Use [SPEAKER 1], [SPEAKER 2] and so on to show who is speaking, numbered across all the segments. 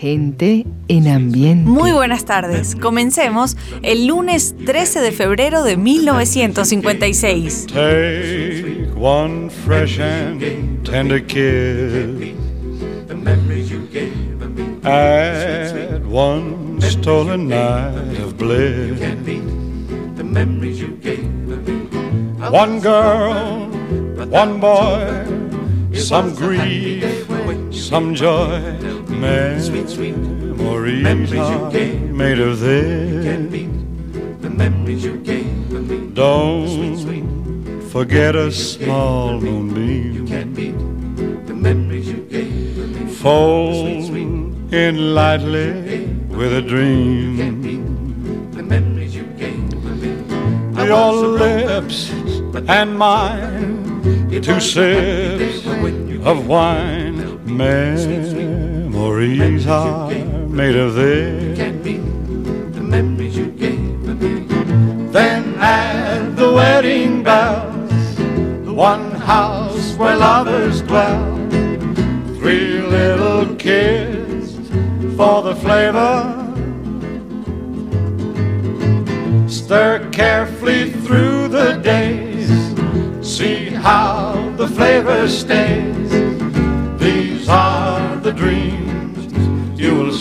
[SPEAKER 1] Gente en ambiente.
[SPEAKER 2] Muy buenas tardes. Comencemos el lunes 13 de febrero de 1956.
[SPEAKER 3] Take one fresh and tender kiss. At one stolen night of bliss. One girl, one boy, some grief, some joy. memories sweet, sweet memories you gave made of this. You can't beat the memories you gave me. Don't sweet, sweet forget a small moonbeam. You can't beat the memories you gave me. Fold sweet, in lightly with a dream. You can't beat the memories you gave me. Your lips and mine, two sips of wine. Memories are made of this. The memories you gave me. Then add the wedding bells, the one house where lovers dwell, three little kids for the flavor. Stir carefully through the days, see how the flavor stays. These are the dreams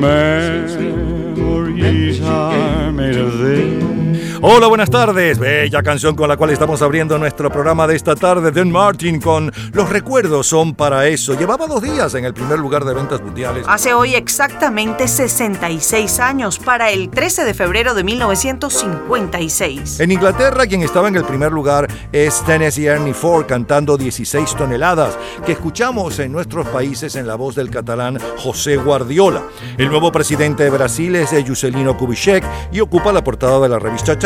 [SPEAKER 3] Memories are made of this.
[SPEAKER 4] Hola, buenas tardes. Bella canción con la cual estamos abriendo nuestro programa de esta tarde. Dan Martin con Los recuerdos son para eso. Llevaba dos días en el primer lugar de ventas mundiales.
[SPEAKER 2] Hace hoy exactamente 66 años, para el 13 de febrero de 1956.
[SPEAKER 4] En Inglaterra, quien estaba en el primer lugar es Tennessee Ernie Ford cantando 16 toneladas, que escuchamos en nuestros países en la voz del catalán José Guardiola. El nuevo presidente de Brasil es Juscelino Kubitschek y ocupa la portada de la revista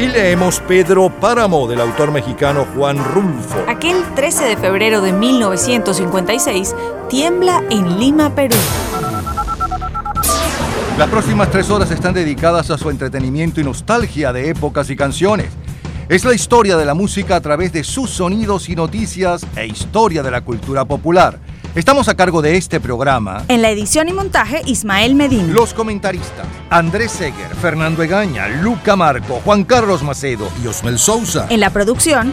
[SPEAKER 4] Y leemos Pedro Páramo del autor mexicano Juan Rulfo.
[SPEAKER 2] Aquel 13 de febrero de 1956 tiembla en Lima, Perú.
[SPEAKER 4] Las próximas tres horas están dedicadas a su entretenimiento y nostalgia de épocas y canciones. Es la historia de la música a través de sus sonidos y noticias e historia de la cultura popular. Estamos a cargo de este programa.
[SPEAKER 2] En la edición y montaje, Ismael Medina.
[SPEAKER 4] Los comentaristas: Andrés Seger, Fernando Egaña, Luca Marco, Juan Carlos Macedo y Osmel Sousa.
[SPEAKER 2] En la producción,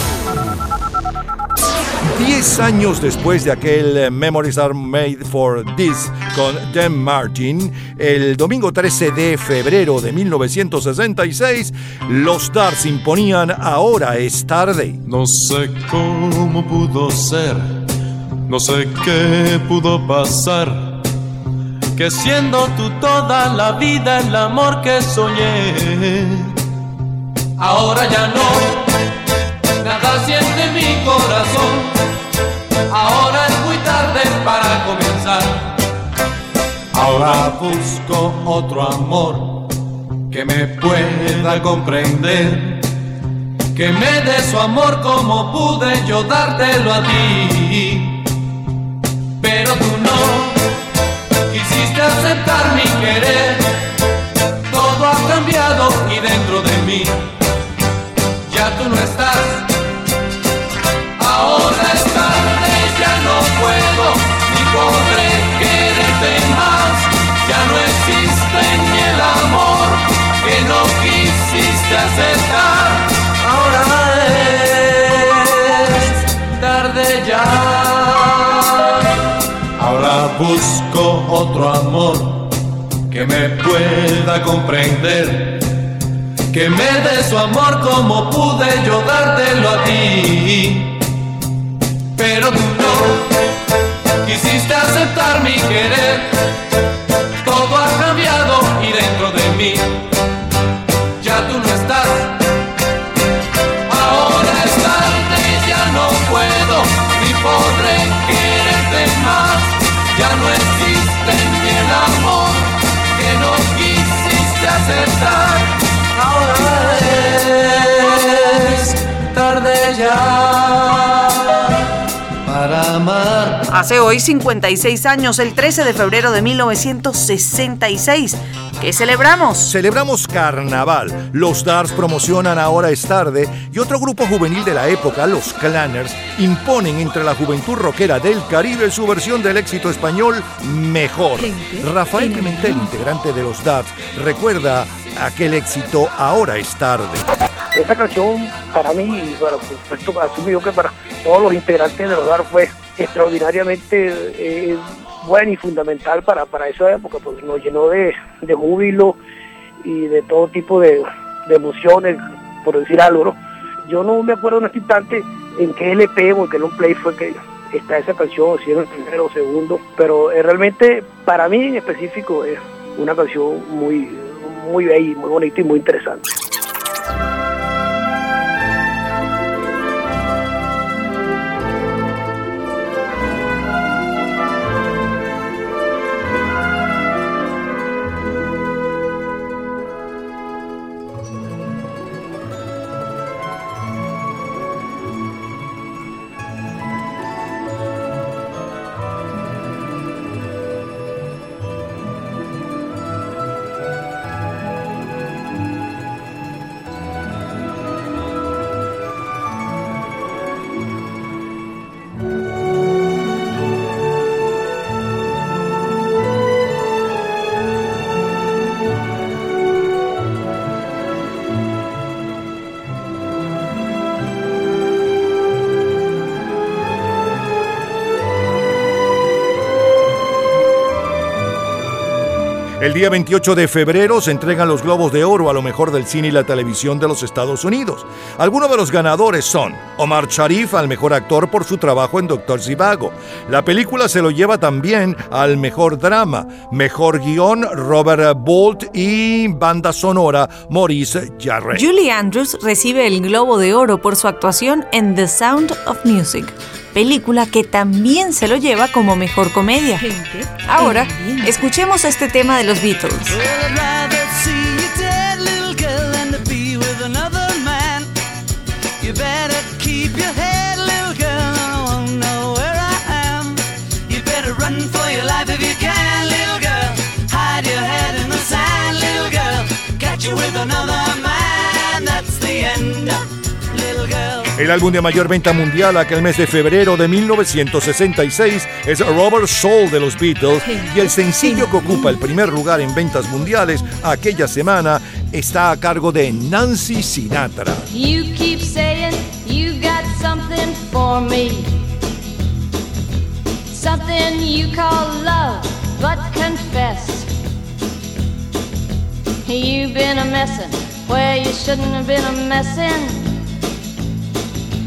[SPEAKER 4] Diez años después de aquel eh, Memories Are Made for This con Dan Martin, el domingo 13 de febrero de 1966, los Stars imponían Ahora es tarde.
[SPEAKER 5] No sé cómo pudo ser, no sé qué pudo pasar, que siendo tú toda la vida el amor que soñé, ahora ya no, nada siente mi corazón ahora es muy tarde para comenzar. Ahora busco otro amor que me pueda comprender, que me dé su amor como pude yo dártelo a ti. Pero tú no quisiste aceptar mi querer, todo ha cambiado y dentro de mí ya tú no estás. Otro amor que me pueda comprender, que me dé su amor como pude yo dártelo a ti. Pero tú aceptar. Ahora
[SPEAKER 2] Hace hoy 56 años, el 13 de febrero de 1966. ¿Qué celebramos?
[SPEAKER 4] Celebramos Carnaval. Los Dars promocionan Ahora es tarde y otro grupo juvenil de la época, los Clanners, imponen entre la juventud rockera del Caribe su versión del éxito español Mejor. Rafael Pimentel, integrante de los Dars, recuerda aquel éxito Ahora es tarde.
[SPEAKER 6] Esa canción para mí, y para supuesto asumo yo que para todos los integrantes de los DAR fue extraordinariamente eh, buena y fundamental para, para esa época, porque nos llenó de, de júbilo y de todo tipo de, emociones, por decir algo. ¿no? Yo no me acuerdo en este instante en qué LP o en qué long play fue que está esa canción, si era el primero o segundo, pero eh, realmente para mí en específico es una canción muy, muy bella, muy bonita y muy interesante.
[SPEAKER 4] El día 28 de febrero se entregan los Globos de Oro a lo mejor del cine y la televisión de los Estados Unidos. Algunos de los ganadores son Omar Sharif al mejor actor por su trabajo en Doctor Zivago. La película se lo lleva también al mejor drama, mejor guion Robert Bolt y banda sonora Maurice Jarre.
[SPEAKER 7] Julie Andrews recibe el Globo de Oro por su actuación en The Sound of Music película que también se lo lleva como mejor comedia. Ahora, escuchemos este tema de los Beatles.
[SPEAKER 4] El álbum de mayor venta mundial aquel mes de febrero de 1966 es Robert Soul de los Beatles y el sencillo que ocupa el primer lugar en ventas mundiales aquella semana está a cargo de Nancy Sinatra.
[SPEAKER 8] You keep saying you got something for me. Something you call love, but confess. You've been a messin' where you shouldn't have been a messin'.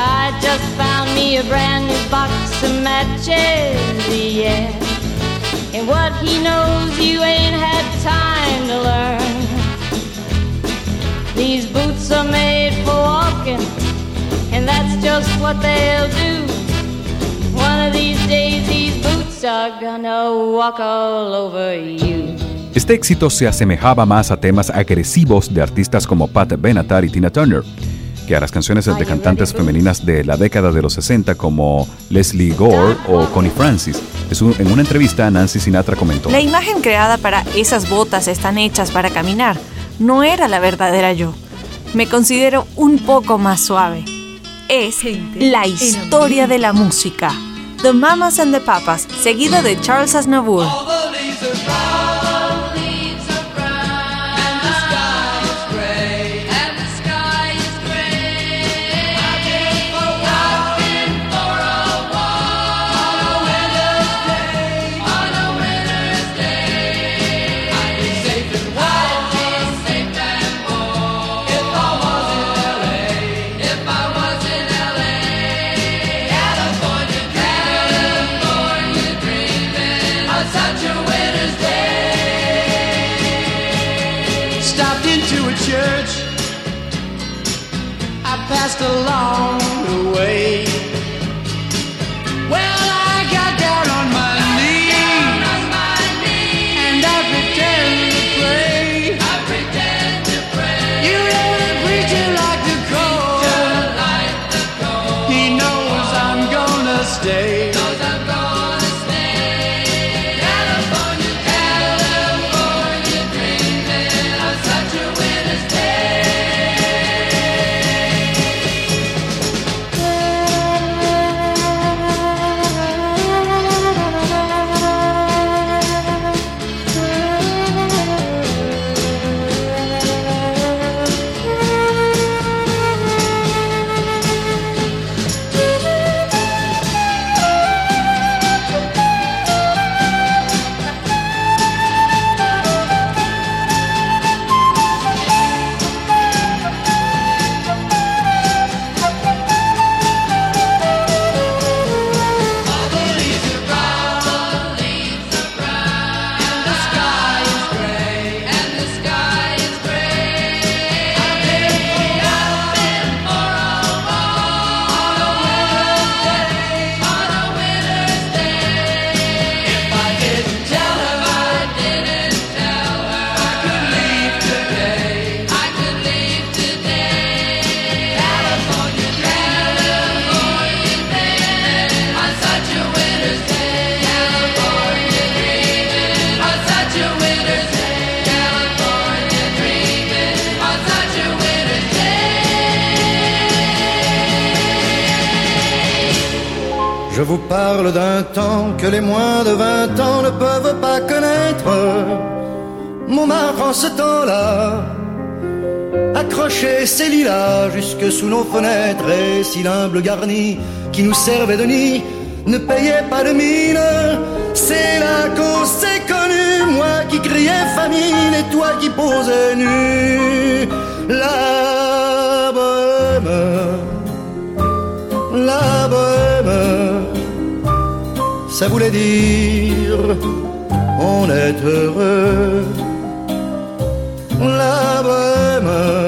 [SPEAKER 8] I just found me a brand new box of matches, yeah. And what he knows you ain't had time to learn. These boots are made for walking, and that's just what they'll do. One of these days, these boots are gonna walk all over you.
[SPEAKER 9] Este éxito se asemejaba más a temas agresivos de artistas como Pat Benatar y Tina Turner que a las canciones de cantantes femeninas de la década de los 60 como Leslie Gore o Connie Francis. En una entrevista, Nancy Sinatra comentó:
[SPEAKER 7] La imagen creada para esas botas están hechas para caminar no era la verdadera yo. Me considero un poco más suave. Es la historia de la música. The Mamas and the Papas, seguido de Charles Aznavour.
[SPEAKER 10] just long. Qui nous servait de nid ne payait pas de mine. C'est là qu'on s'est connu, moi qui criais famine et toi qui posais nu. La bohème, la bohème ça voulait dire on est heureux. La bohème,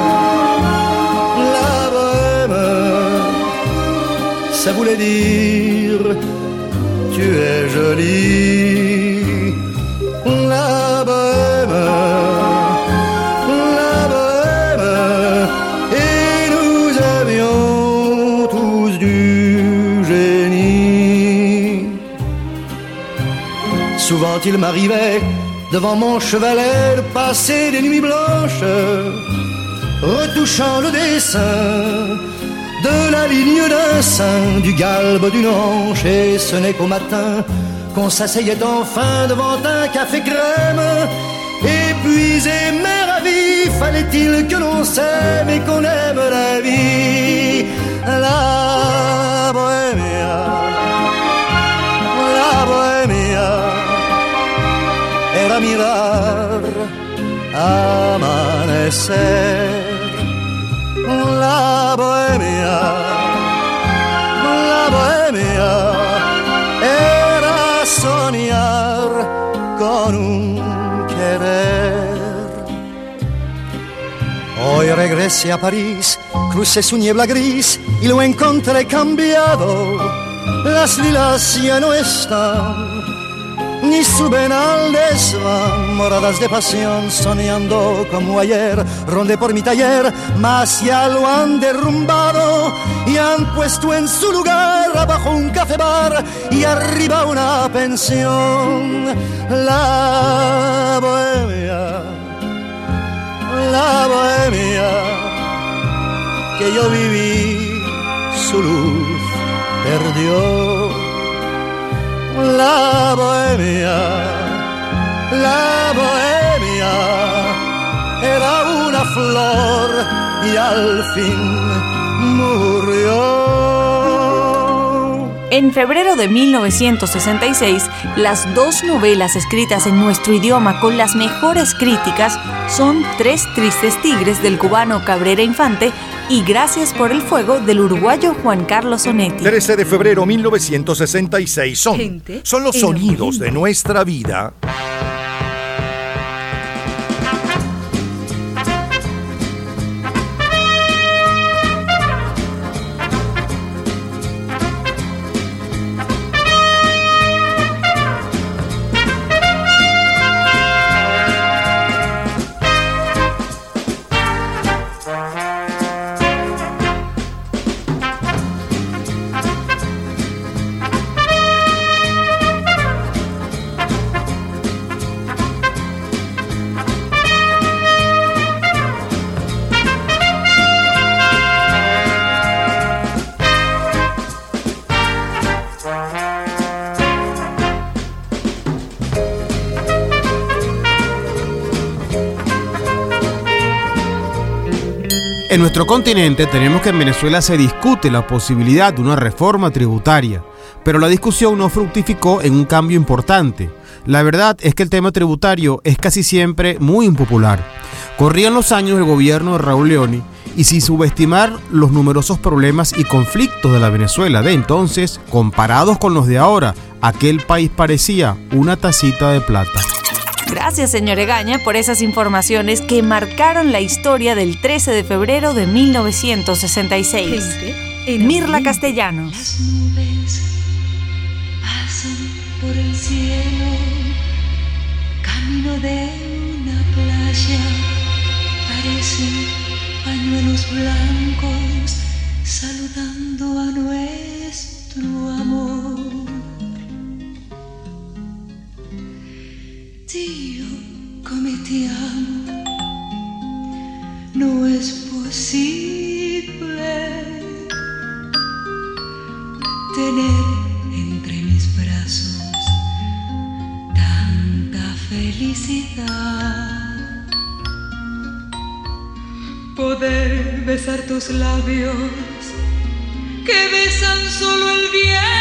[SPEAKER 10] ça voulait dire tu es jolie. La bohème, la bohème, et nous avions tous du génie. Souvent il m'arrivait devant mon chevalet de passer des nuits blanches, retouchant le dessin la ligne d'un sein, du galbe d'une hanche, et ce n'est qu'au matin qu'on s'asseyait enfin devant un café crème. Épuisé mais ravi, fallait-il que l'on s'aime et qu'on aime la vie, la bohémia, la bohémia, mirar amanecer, la bohémia, la bohémia, era soñar con un querer. Hoy regresé a París, crucé su niebla gris y lo encontré cambiado. Las lilas ya no están, ni suben al desván, moradas de pasión, soñando como ayer. Rondé por mi taller, mas ya lo han derrumbado y han puesto en su lugar abajo un café bar y arriba una pensión. La bohemia la bohemia que yo viví, su luz perdió. La bohemia, la bohemia era una flor y al fin murió.
[SPEAKER 7] En febrero de 1966, las dos novelas escritas en nuestro idioma con las mejores críticas son Tres tristes tigres del cubano Cabrera Infante y Gracias por el fuego del uruguayo Juan Carlos Onetti.
[SPEAKER 4] 13 de febrero 1966 son,
[SPEAKER 7] Gente
[SPEAKER 4] son los sonidos de nuestra vida.
[SPEAKER 11] Nuestro continente tenemos que en Venezuela se discute la posibilidad de una reforma tributaria, pero la discusión no fructificó en un cambio importante. La verdad es que el tema tributario es casi siempre muy impopular. Corrían los años del gobierno de Raúl Leoni y sin subestimar los numerosos problemas y conflictos de la Venezuela de entonces, comparados con los de ahora, aquel país parecía una tacita de plata.
[SPEAKER 7] Gracias, señor Egaña, por esas informaciones que marcaron la historia del 13 de febrero de 1966. Mirla Castellanos.
[SPEAKER 12] nubes pasan por el cielo, camino de una playa, parecen pañuelos blancos saludando a nuestro amor. Dio come ti amo, no es posible tener entre mis brazos tanta felicidad. Poder besar tus labios que besan solo el viento.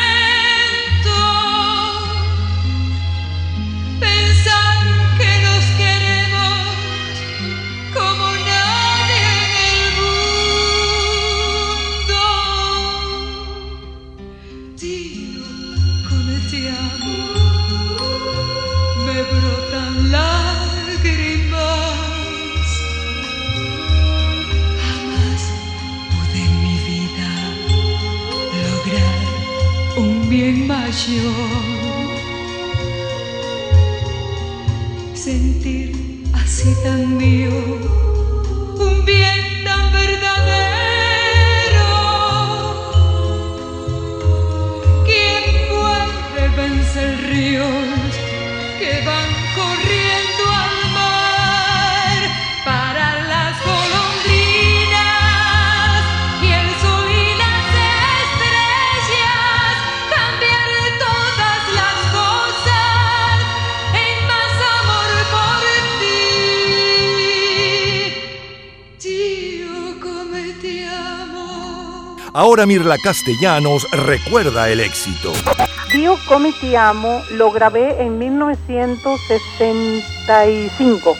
[SPEAKER 12] Sentir así tan mío,
[SPEAKER 4] Ahora Mirla Castellanos recuerda el éxito.
[SPEAKER 13] Dio come amo lo grabé en 1965.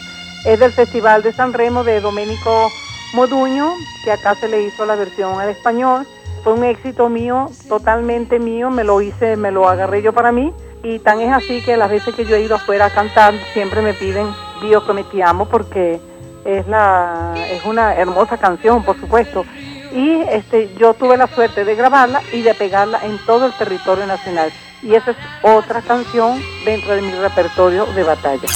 [SPEAKER 13] Es del Festival de San Remo de Domenico Moduño, que acá se le hizo la versión al español. Fue un éxito mío, totalmente mío, me lo hice, me lo agarré yo para mí. Y tan es así que las veces que yo he ido afuera a cantar, siempre me piden Dio come amo porque es, la, es una hermosa canción, por supuesto. Y este, yo tuve la suerte de grabarla y de pegarla en todo el territorio nacional. Y esa es otra canción dentro de mi repertorio de batalla.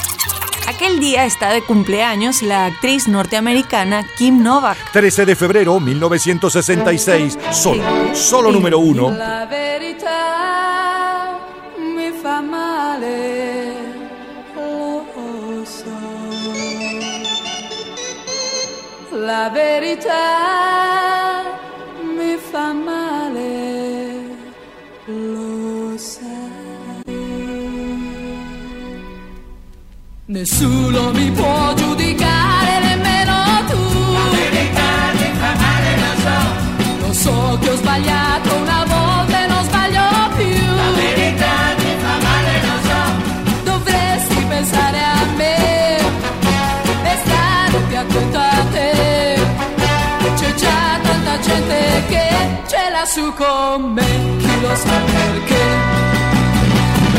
[SPEAKER 7] Aquel día está de cumpleaños la actriz norteamericana Kim Novak.
[SPEAKER 4] 13 de febrero 1966, solo, solo número uno.
[SPEAKER 12] La verità mi fa male, lo so. La verità Nessuno mi può giudicare, nemmeno tu. La verità mi fa male, lo so. Lo so che ho sbagliato una volta e non sbaglio più. La verità mi fa male, lo so. Dovresti pensare a me e stare più attento a te. C'è già tanta gente che ce l'ha su con me, chi lo sa perché.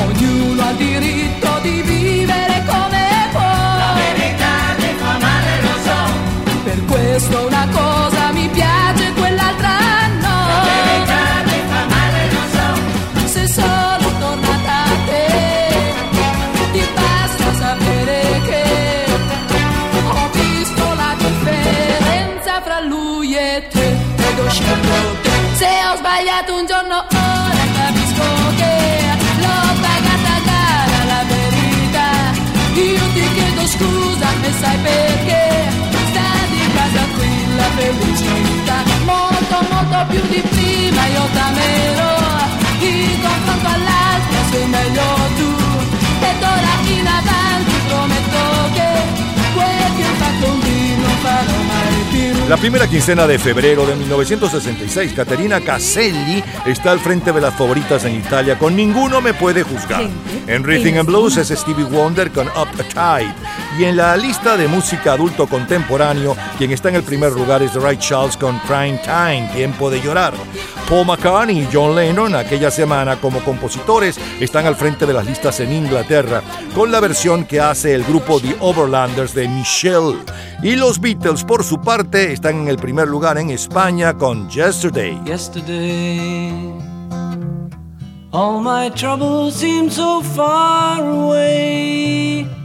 [SPEAKER 12] Ognuno ha diritto di vivere come questo una cosa mi piace, quell'altra no. La verità mi fa male, lo so. Se sono tornata a te, ti basta sapere che ho visto la differenza fra lui e te ed ho scelto te. Se ho sbagliato un giorno ora capisco che l'ho pagata cara la verità. Io ti chiedo scusa e sai perché
[SPEAKER 4] La primera quincena de febrero de 1966, Caterina Caselli está al frente de las favoritas en Italia con Ninguno me puede juzgar. En Rhythm and Blues es Stevie Wonder con Up a Tide. Y en la lista de música adulto contemporáneo, quien está en el primer lugar es Ray Charles con Prime Time, Tiempo de Llorar. Paul McCartney y John Lennon aquella semana como compositores están al frente de las listas en Inglaterra con la versión que hace el grupo The Overlanders de Michelle. Y los Beatles por su parte están en el primer lugar en España con Yesterday.
[SPEAKER 14] Yesterday, all my troubles seem so far away.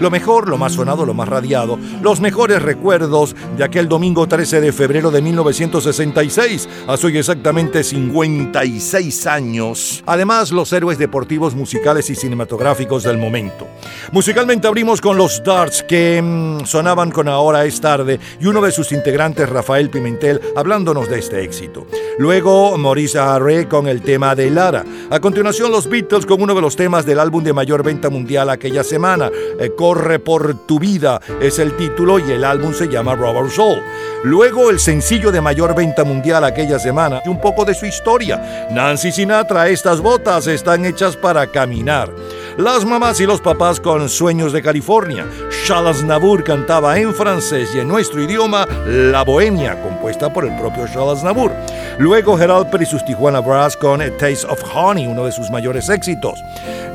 [SPEAKER 4] Lo mejor, lo más sonado, lo más radiado, los mejores recuerdos de aquel domingo 13 de febrero de 1966, hace hoy exactamente 56 años. Además, los héroes deportivos, musicales y cinematográficos del momento. Musicalmente abrimos con los Darts que mm, sonaban con Ahora es tarde y uno de sus integrantes, Rafael Pimentel, hablándonos de este éxito. Luego, Maurice Harre con el tema de Lara. A continuación, los Beatles con uno de los temas del álbum de mayor venta mundial aquella semana, eh, Corre por tu vida, es el título y el álbum se llama Rubber Soul. Luego, el sencillo de mayor venta mundial aquella semana y un poco de su historia. Nancy Sinatra, estas botas están hechas para caminar. Las mamás y los papás con Sueños de California. Charles Nabur cantaba en francés y en nuestro idioma La Bohemia, compuesta por el propio Charles Nabur. Luego Gerald y sus Tijuana Brass con A Taste of Honey, uno de sus mayores éxitos.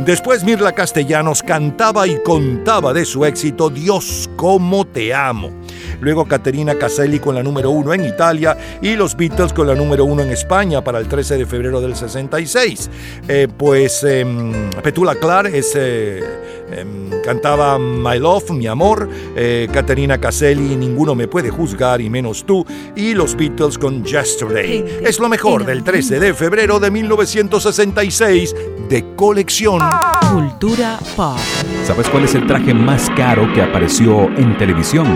[SPEAKER 4] Después Mirla Castellanos cantaba y contaba de su éxito Dios, cómo te amo. Luego Caterina Caselli con la número uno en Italia y los Beatles con la número uno en España para el 13 de febrero del 66. Eh, pues em, Petula Clark es, eh, em, cantaba My Love, mi amor. Eh, Caterina Caselli, Ninguno me puede juzgar y menos tú. Y los Beatles con Yesterday. Es lo mejor del 13 de febrero de 1966 de colección.
[SPEAKER 1] Cultura pop.
[SPEAKER 9] ¿Sabes cuál es el traje más caro que apareció en televisión?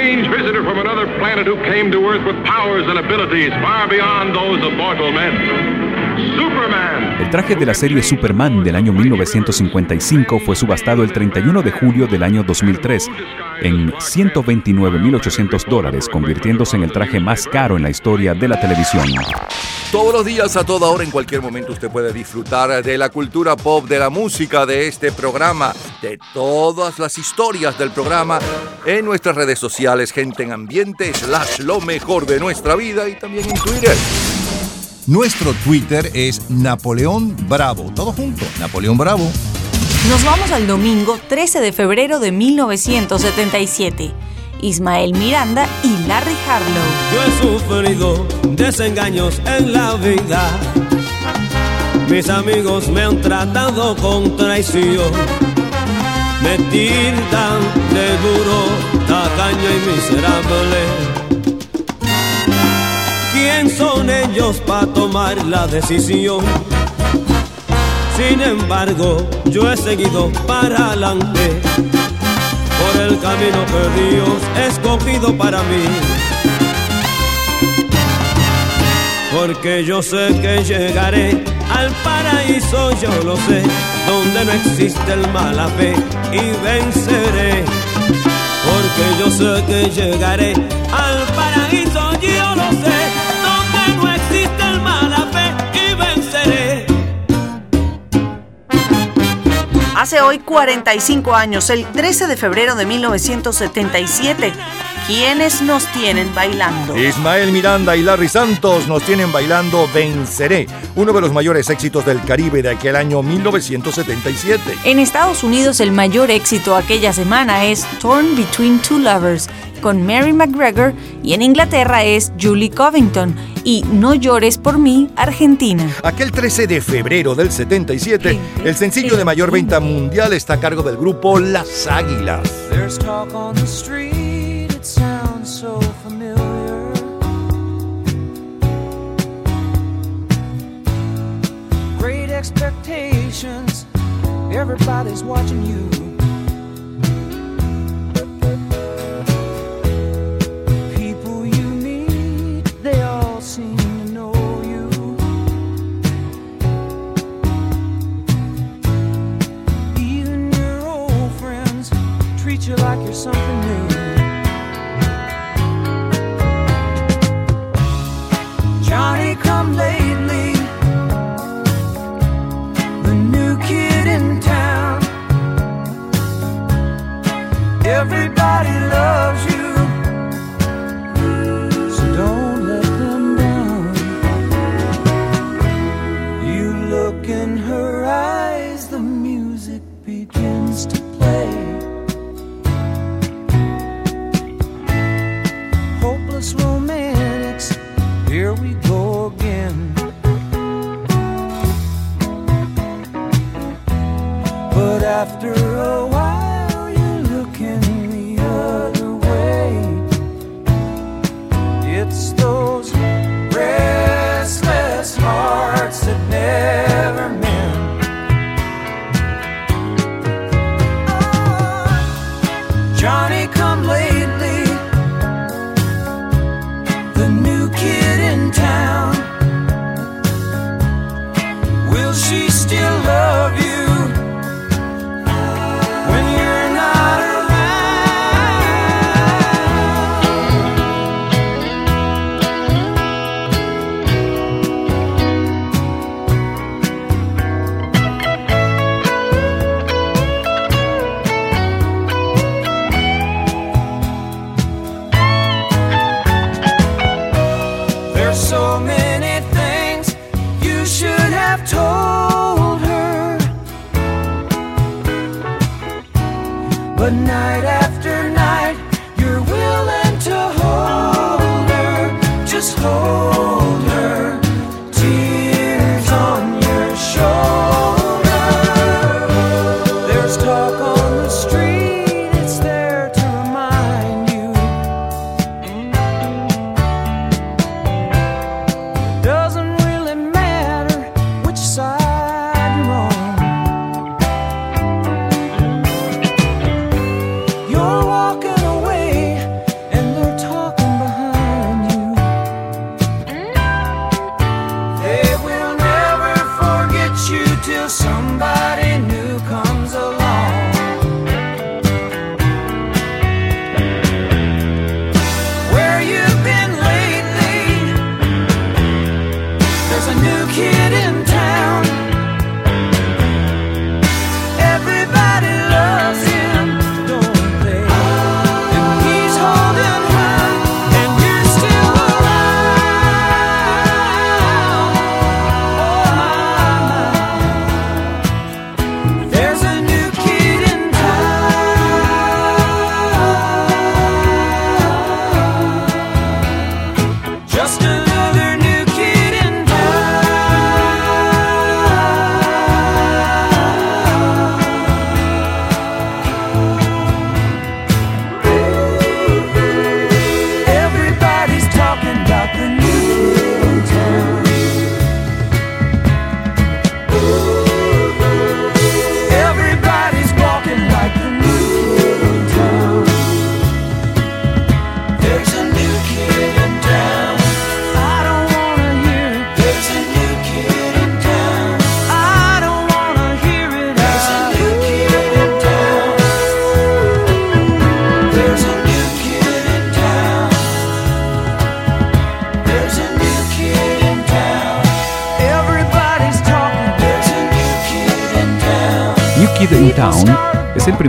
[SPEAKER 15] strange visitor from another planet who came to Earth with powers and abilities far beyond those of mortal men. Superman!
[SPEAKER 9] El traje de la serie Superman del año 1955 fue subastado el 31 de julio del año 2003 en 129.800 dólares, convirtiéndose en el traje más caro en la historia de la televisión.
[SPEAKER 4] Todos los días, a toda hora, en cualquier momento, usted puede disfrutar de la cultura pop, de la música, de este programa, de todas las historias del programa en nuestras redes sociales, gente en ambiente, slash lo mejor de nuestra vida y también en Twitter. Nuestro Twitter es Napoleón Bravo. Todo junto, Napoleón Bravo.
[SPEAKER 7] Nos vamos al domingo 13 de febrero de 1977. Ismael Miranda y Larry Harlow.
[SPEAKER 16] Yo he sufrido desengaños en la vida. Mis amigos me han tratado con traición. Me tildan de duro, tacaño y miserable. ¿Quién son ellos para tomar la decisión? Sin embargo, yo he seguido para adelante por el camino que Dios ha escogido para mí. Porque yo sé que llegaré al paraíso, yo lo sé, donde no existe el mala fe y venceré. Porque yo sé que llegaré al
[SPEAKER 17] Hace hoy 45 años, el 13 de febrero de 1977, ¿quiénes nos tienen bailando?
[SPEAKER 4] Ismael Miranda y Larry Santos nos tienen bailando Venceré, uno de los mayores éxitos del Caribe de aquel año 1977.
[SPEAKER 7] En Estados Unidos el mayor éxito aquella semana es Torn Between Two Lovers con Mary McGregor y en Inglaterra es Julie Covington y No llores por mí, Argentina.
[SPEAKER 4] Aquel 13 de febrero del 77, el sencillo de mayor venta mundial está a cargo del grupo Las Águilas.
[SPEAKER 14] So familiar. Great expectations, everybody's watching you.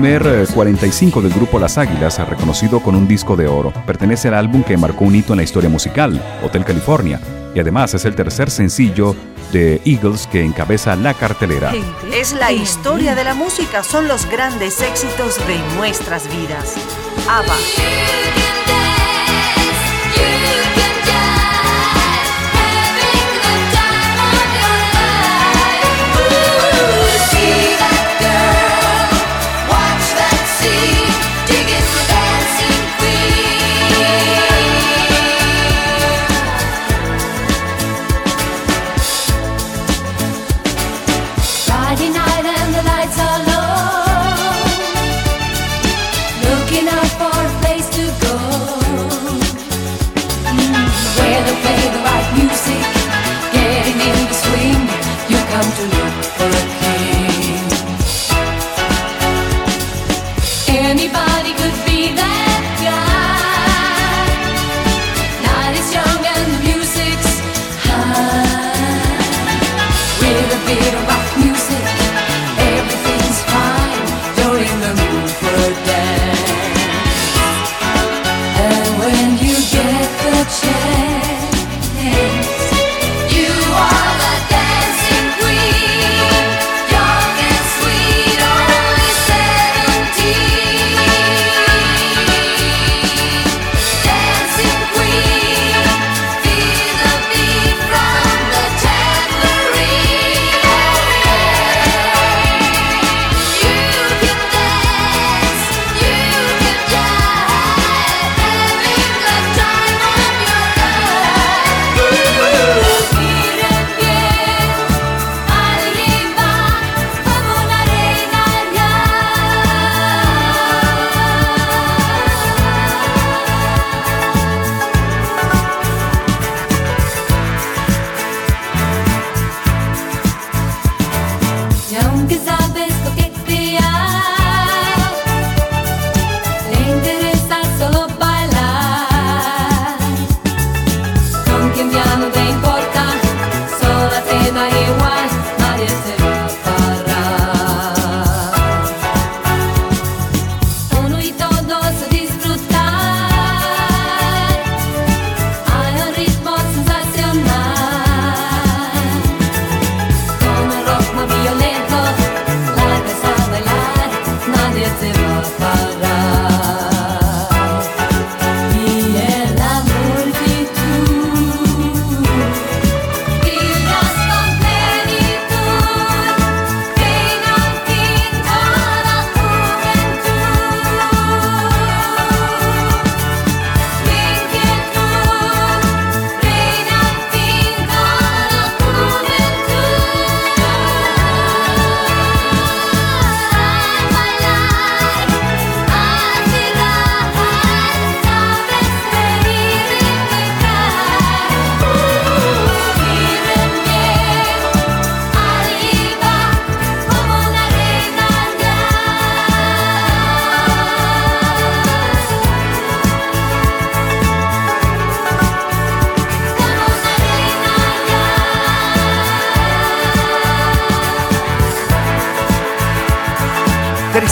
[SPEAKER 9] primer eh, 45 del grupo Las Águilas, eh, reconocido con un disco de oro, pertenece al álbum que marcó un hito en la historia musical, Hotel California, y además es el tercer sencillo de Eagles que encabeza la cartelera.
[SPEAKER 2] Es la historia de la música, son los grandes éxitos de nuestras vidas. ABBA.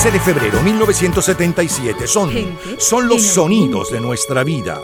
[SPEAKER 4] 13 de febrero 1977 son, son los sonidos de nuestra vida.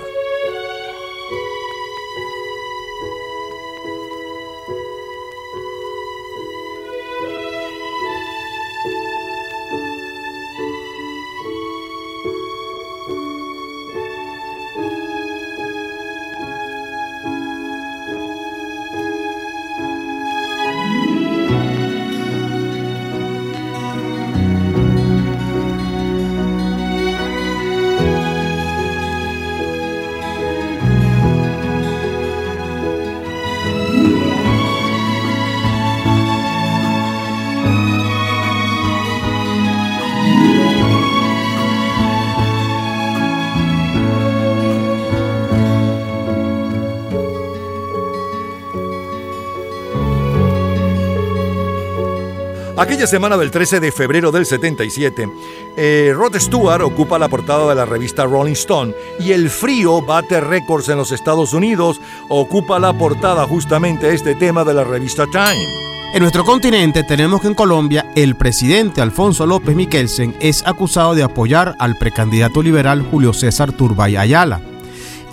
[SPEAKER 4] Aquella semana del 13 de febrero del 77, eh, Rod Stewart ocupa la portada de la revista Rolling Stone y el frío bate récords en los Estados Unidos, ocupa la portada justamente este tema de la revista Time.
[SPEAKER 11] En nuestro continente tenemos que en Colombia el presidente Alfonso López Miquelsen es acusado de apoyar al precandidato liberal Julio César Turbay Ayala.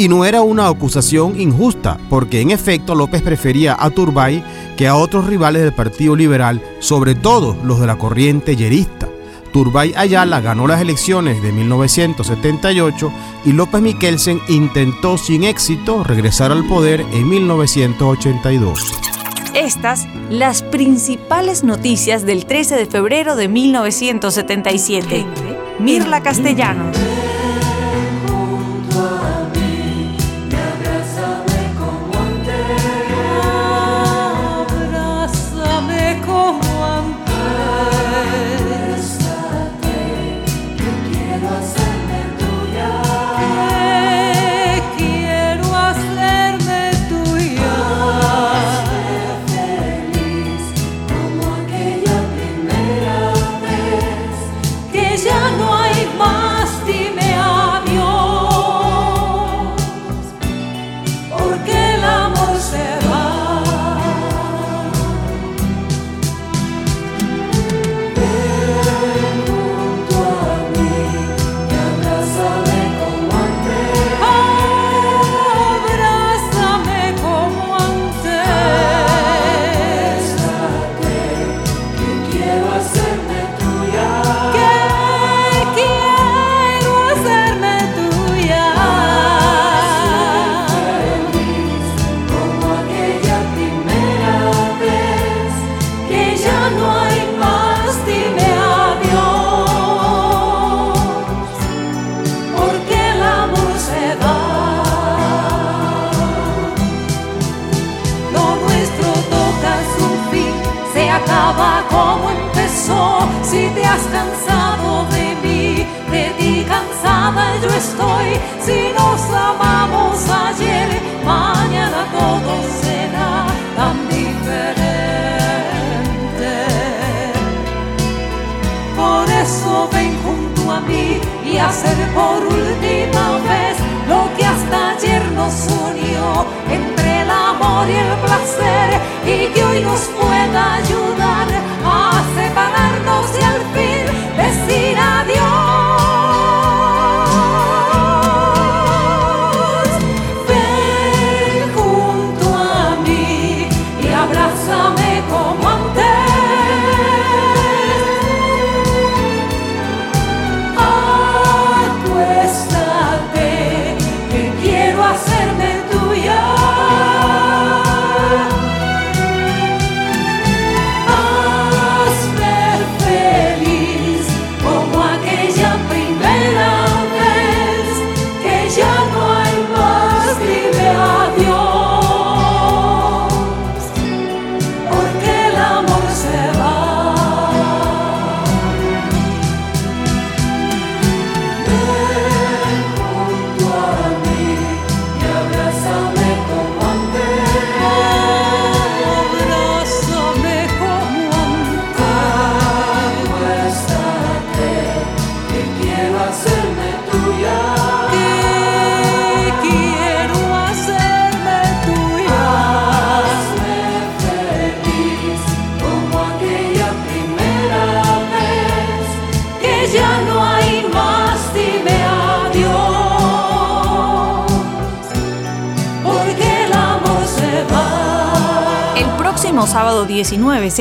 [SPEAKER 11] Y no era una acusación injusta, porque en efecto López prefería a Turbay que a otros rivales del Partido Liberal, sobre todo los de la corriente yerista. Turbay Ayala ganó las elecciones de 1978 y López Miquelsen intentó sin éxito regresar al poder en 1982.
[SPEAKER 12] Estas, las principales noticias del 13 de febrero de 1977. Mirla Castellano.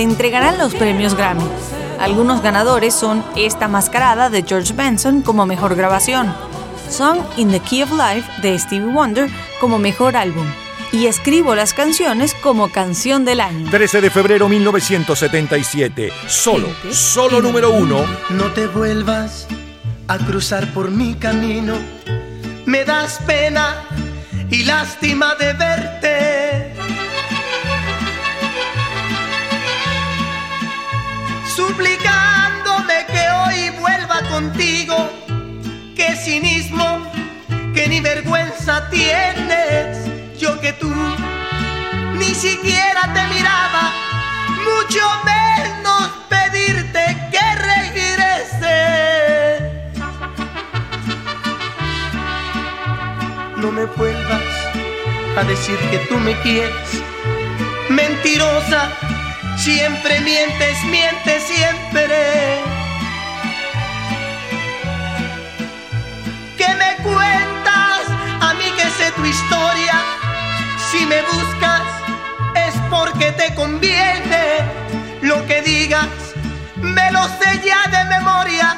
[SPEAKER 18] Se
[SPEAKER 7] entregarán los premios Grammy. Algunos ganadores son Esta Mascarada de George Benson como mejor grabación, Song in the Key of Life de Stevie Wonder como mejor álbum y Escribo las canciones como canción del año.
[SPEAKER 4] 13 de febrero 1977. Solo, solo número uno.
[SPEAKER 19] No te vuelvas a cruzar por mi camino. Me das pena y lástima de verte. Suplicándome que hoy vuelva contigo. Qué cinismo, que ni vergüenza tienes. Yo que tú ni siquiera te miraba, mucho menos pedirte que regrese. No me vuelvas a decir que tú me quieres. Mentirosa, siempre mientes, mientes siempre. ¿Qué me cuentas a mí que sé tu historia? Si me buscas es porque te conviene. Lo que digas me lo sé ya de memoria.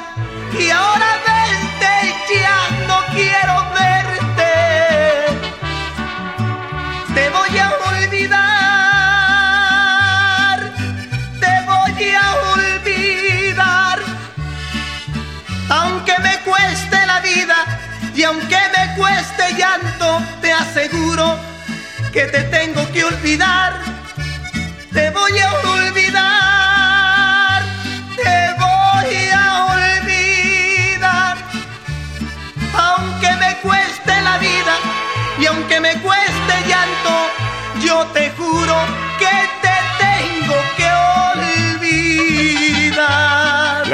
[SPEAKER 19] Y ahora vente, ya no quiero verte. Que te tengo que olvidar. Te voy a olvidar. Te voy a olvidar. Aunque me cueste la vida y aunque me cueste llanto, yo te juro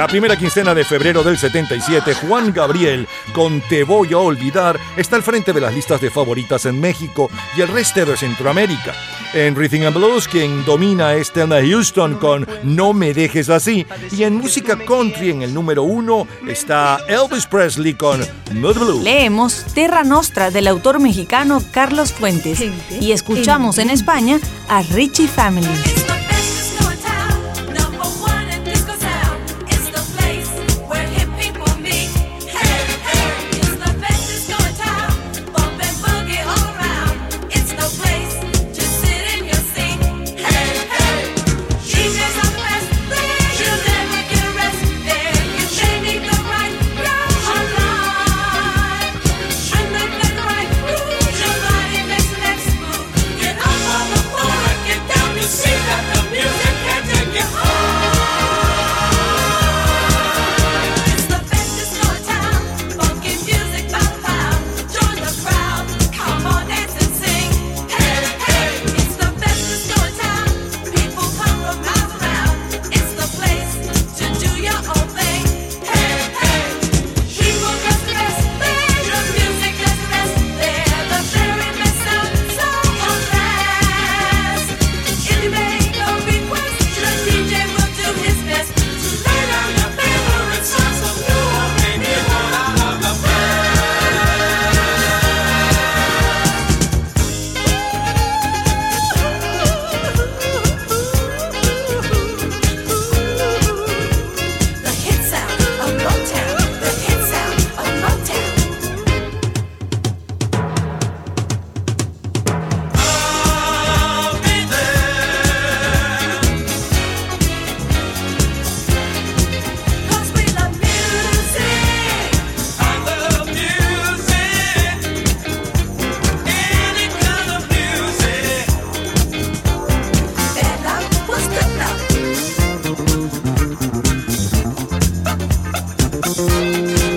[SPEAKER 4] La primera quincena de febrero del 77, Juan Gabriel con Te voy a olvidar está al frente de las listas de favoritas en México y el resto de Centroamérica. En Rhythm and Blues, quien domina es Thelma Houston con No me dejes así. Y en música country, en el número uno, está Elvis Presley con Mood Blue.
[SPEAKER 7] Leemos Terra Nostra del autor mexicano Carlos Fuentes y escuchamos en España a Richie Family.
[SPEAKER 20] Bye.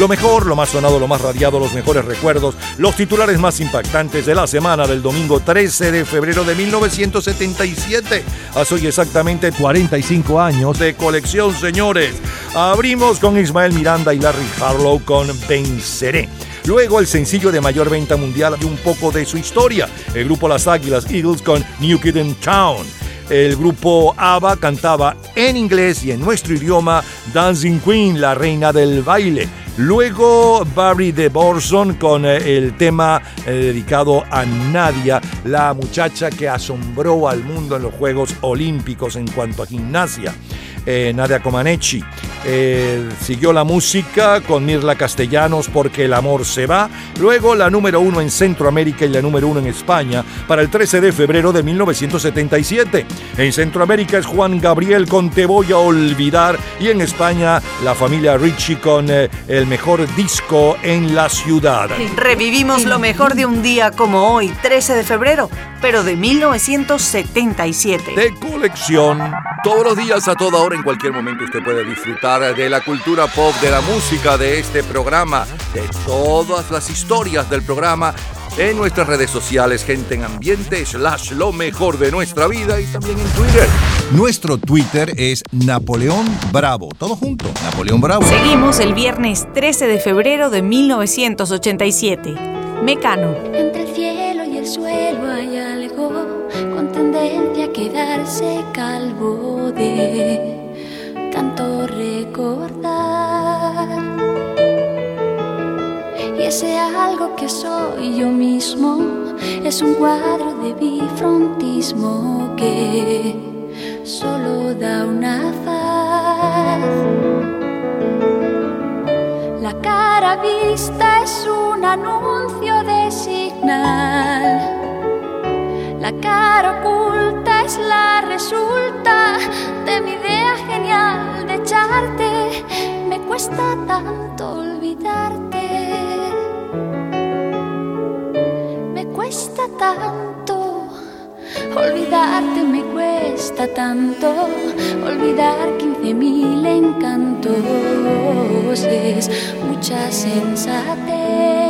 [SPEAKER 4] Lo mejor, lo más sonado, lo más radiado, los mejores recuerdos, los titulares más impactantes de la semana del domingo 13 de febrero de 1977. Hace hoy exactamente 45 años de colección, señores. Abrimos con Ismael Miranda y Larry Harlow con Venceré. Luego el sencillo de mayor venta mundial y un poco de su historia. El grupo Las Águilas Eagles con New Kid in Town. El grupo ABBA cantaba en inglés y en nuestro idioma Dancing Queen, la reina del baile. Luego Barry de Borson con eh, el tema eh, dedicado a Nadia, la muchacha que asombró al mundo en los Juegos Olímpicos en cuanto a gimnasia. Eh, Nadia Comaneci. Eh, siguió la música con Mirla Castellanos porque el amor se va. Luego la número uno en Centroamérica y la número uno en España para el 13 de febrero de 1977. En Centroamérica es Juan Gabriel con Te voy a olvidar y en España la familia Richie con eh, el mejor disco en la ciudad.
[SPEAKER 2] Revivimos lo mejor de un día como hoy, 13 de febrero, pero de 1977.
[SPEAKER 4] De colección. Todos los días, a toda hora, en cualquier momento, usted puede disfrutar de la cultura pop, de la música, de este programa, de todas las historias del programa en nuestras redes sociales, gente en ambiente, slash lo mejor de nuestra vida y también en Twitter. Nuestro Twitter es Napoleón Bravo. Todo junto, Napoleón Bravo.
[SPEAKER 7] Seguimos el viernes 13 de febrero de 1987. Mecano.
[SPEAKER 21] Entre el cielo y el suelo hay algo con tendencia a quedarse calvo de tanto recordar. Y ese algo que soy yo mismo es un cuadro de bifrontismo que solo da una faz. La cara vista es un anuncio de signal. La cara oculta es la resulta genial de echarte. Me cuesta tanto olvidarte. Me cuesta tanto olvidarte. Me cuesta tanto olvidar quince mil encantos. Es mucha sensatez.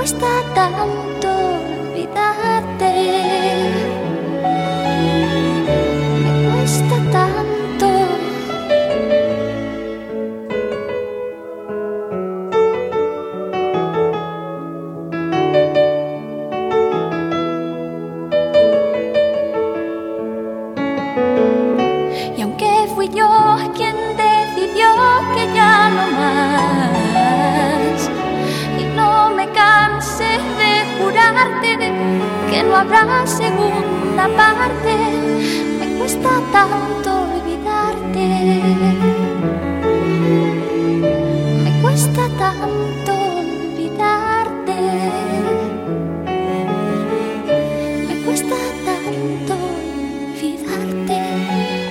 [SPEAKER 21] Me cuesta tanto no habrá segunda parte, me cuesta tanto olvidarte. Me cuesta tanto olvidarte. Me cuesta tanto olvidarte.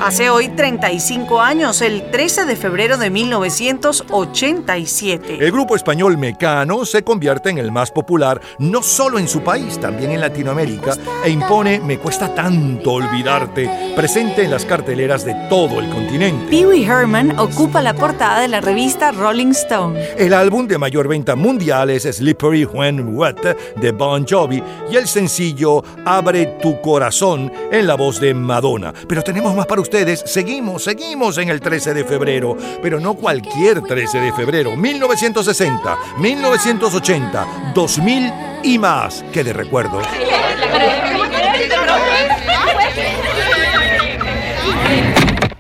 [SPEAKER 2] Hace hoy 35 años, el 13 de febrero de 1987.
[SPEAKER 4] El grupo español Mecano se convierte en el más popular no solo en su país, también en Latinoamérica e impone Me cuesta tanto olvidarte, presente en las carteleras de todo el continente.
[SPEAKER 7] Pee Wee Herman ocupa la portada de la revista Rolling Stone.
[SPEAKER 4] El álbum de mayor venta mundial es Slippery When Wet de Bon Jovi y el sencillo Abre tu corazón en la voz de Madonna. Pero tenemos más para ustedes, seguimos, seguimos en el 13 de febrero, pero no cualquier 13 de febrero, 1960, 1980, 2000 y más que de recuerdos.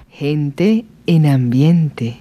[SPEAKER 1] Gente en ambiente.